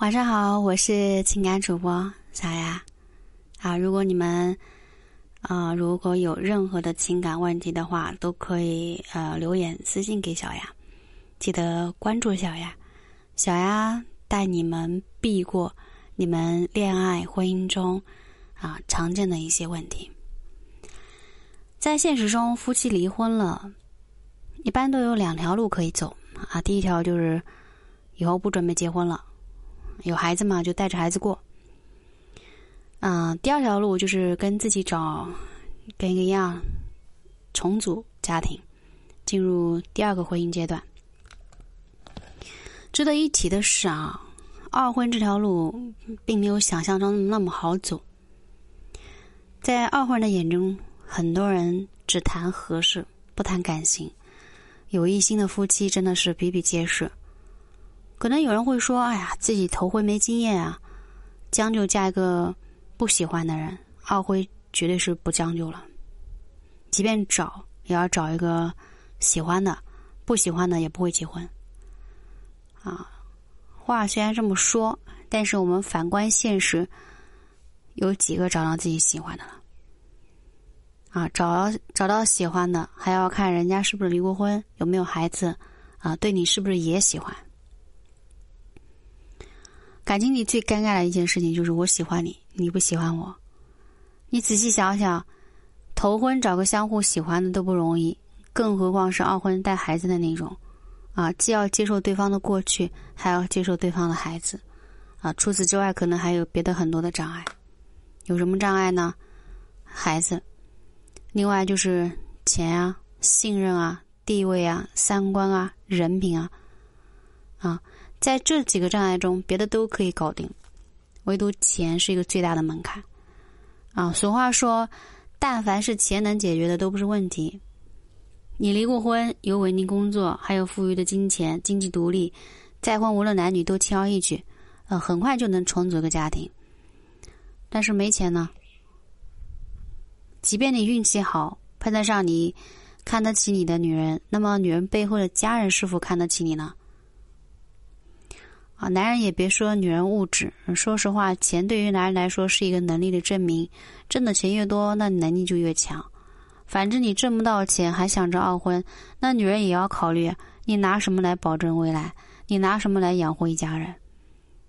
晚上好，我是情感主播小雅。啊，如果你们啊如果有任何的情感问题的话，都可以呃留言私信给小雅。记得关注小雅，小雅带你们避过你们恋爱婚姻中啊常见的一些问题。在现实中，夫妻离婚了，一般都有两条路可以走啊。第一条就是以后不准备结婚了。有孩子嘛，就带着孩子过。嗯，第二条路就是跟自己找跟一个一样重组家庭，进入第二个婚姻阶段。值得一提的是啊，二婚这条路并没有想象中那么好走。在二婚人的眼中，很多人只谈合适，不谈感情。有异心的夫妻真的是比比皆是。可能有人会说：“哎呀，自己头婚没经验啊，将就嫁一个不喜欢的人。”二婚绝对是不将就了，即便找也要找一个喜欢的，不喜欢的也不会结婚。啊，话虽然这么说，但是我们反观现实，有几个找到自己喜欢的了？啊，找找到喜欢的，还要看人家是不是离过婚，有没有孩子，啊，对你是不是也喜欢？感情里最尴尬的一件事情就是我喜欢你，你不喜欢我。你仔细想想，头婚找个相互喜欢的都不容易，更何况是二婚带孩子的那种，啊，既要接受对方的过去，还要接受对方的孩子，啊，除此之外，可能还有别的很多的障碍。有什么障碍呢？孩子，另外就是钱啊、信任啊、地位啊、三观啊、人品啊，啊。在这几个障碍中，别的都可以搞定，唯独钱是一个最大的门槛。啊，俗话说，但凡是钱能解决的，都不是问题。你离过婚，有稳定工作，还有富裕的金钱，经济独立，再婚无论男女都轻而易举，呃，很快就能重组一个家庭。但是没钱呢？即便你运气好，碰得上你看得起你的女人，那么女人背后的家人是否看得起你呢？啊，男人也别说女人物质。说实话，钱对于男人来说是一个能力的证明，挣的钱越多，那你能力就越强。反正你挣不到钱，还想着二婚，那女人也要考虑：你拿什么来保证未来？你拿什么来养活一家人？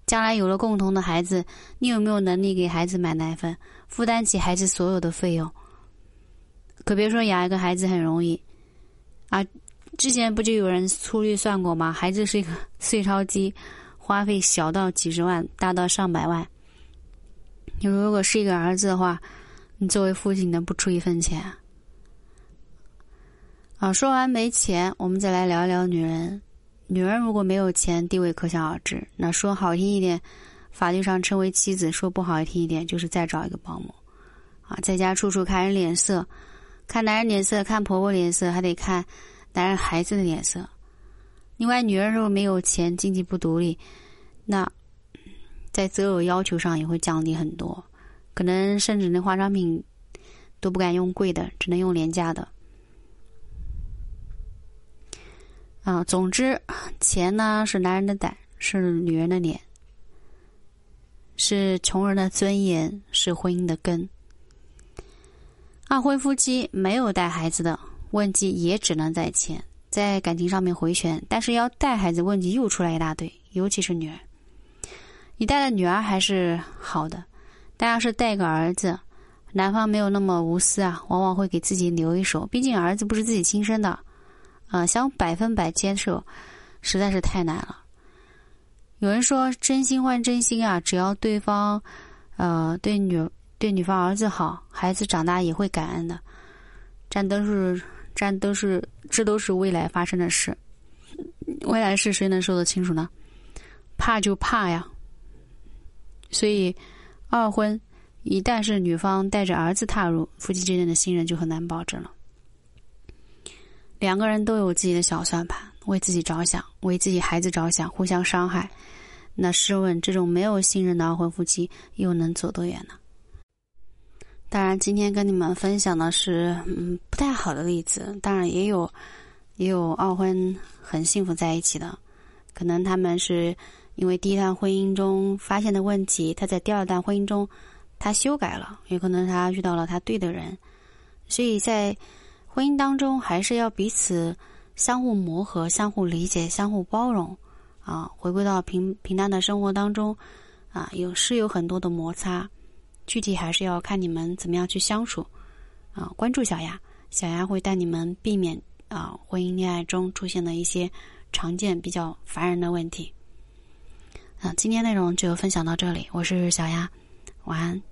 将来有了共同的孩子，你有没有能力给孩子买奶粉，负担起孩子所有的费用？可别说养一个孩子很容易啊！之前不就有人粗略算过吗？孩子是一个 碎钞机。花费小到几十万，大到上百万。你如果是一个儿子的话，你作为父亲能不出一分钱？啊，说完没钱，我们再来聊一聊女人。女人如果没有钱，地位可想而知。那说好听一点，法律上称为妻子；说不好听一点，就是再找一个保姆。啊，在家处处看人脸色，看男人脸色，看婆婆脸色，还得看男人孩子的脸色。另外，女人如果没有钱，经济不独立，那在择偶要求上也会降低很多，可能甚至连化妆品都不敢用贵的，只能用廉价的。啊，总之，钱呢是男人的胆，是女人的脸，是穷人的尊严，是婚姻的根。二婚夫妻没有带孩子的问题，也只能在钱。在感情上面回旋，但是要带孩子问题又出来一大堆，尤其是女儿。你带了女儿还是好的，但要是带个儿子，男方没有那么无私啊，往往会给自己留一手。毕竟儿子不是自己亲生的，啊，想百分百接受，实在是太难了。有人说真心换真心啊，只要对方，呃，对女对女方儿子好，孩子长大也会感恩的。这都是。这都是，这都是未来发生的事。未来是谁能说得清楚呢？怕就怕呀。所以，二婚一旦是女方带着儿子踏入，夫妻之间的信任就很难保证了。两个人都有自己的小算盘，为自己着想，为自己孩子着想，互相伤害。那试问，这种没有信任的二婚夫妻又能走多远呢？当然，今天跟你们分享的是嗯不太好的例子。当然也有，也有二婚很幸福在一起的，可能他们是因为第一段婚姻中发现的问题，他在第二段婚姻中他修改了，有可能他遇到了他对的人，所以在婚姻当中还是要彼此相互磨合、相互理解、相互包容啊。回归到平平淡的生活当中啊，有是有很多的摩擦，具体还是要看你们怎么样去相处啊。关注小丫，小丫会带你们避免啊婚姻恋爱中出现的一些常见比较烦人的问题。啊，今天内容就分享到这里。我是小丫，晚安。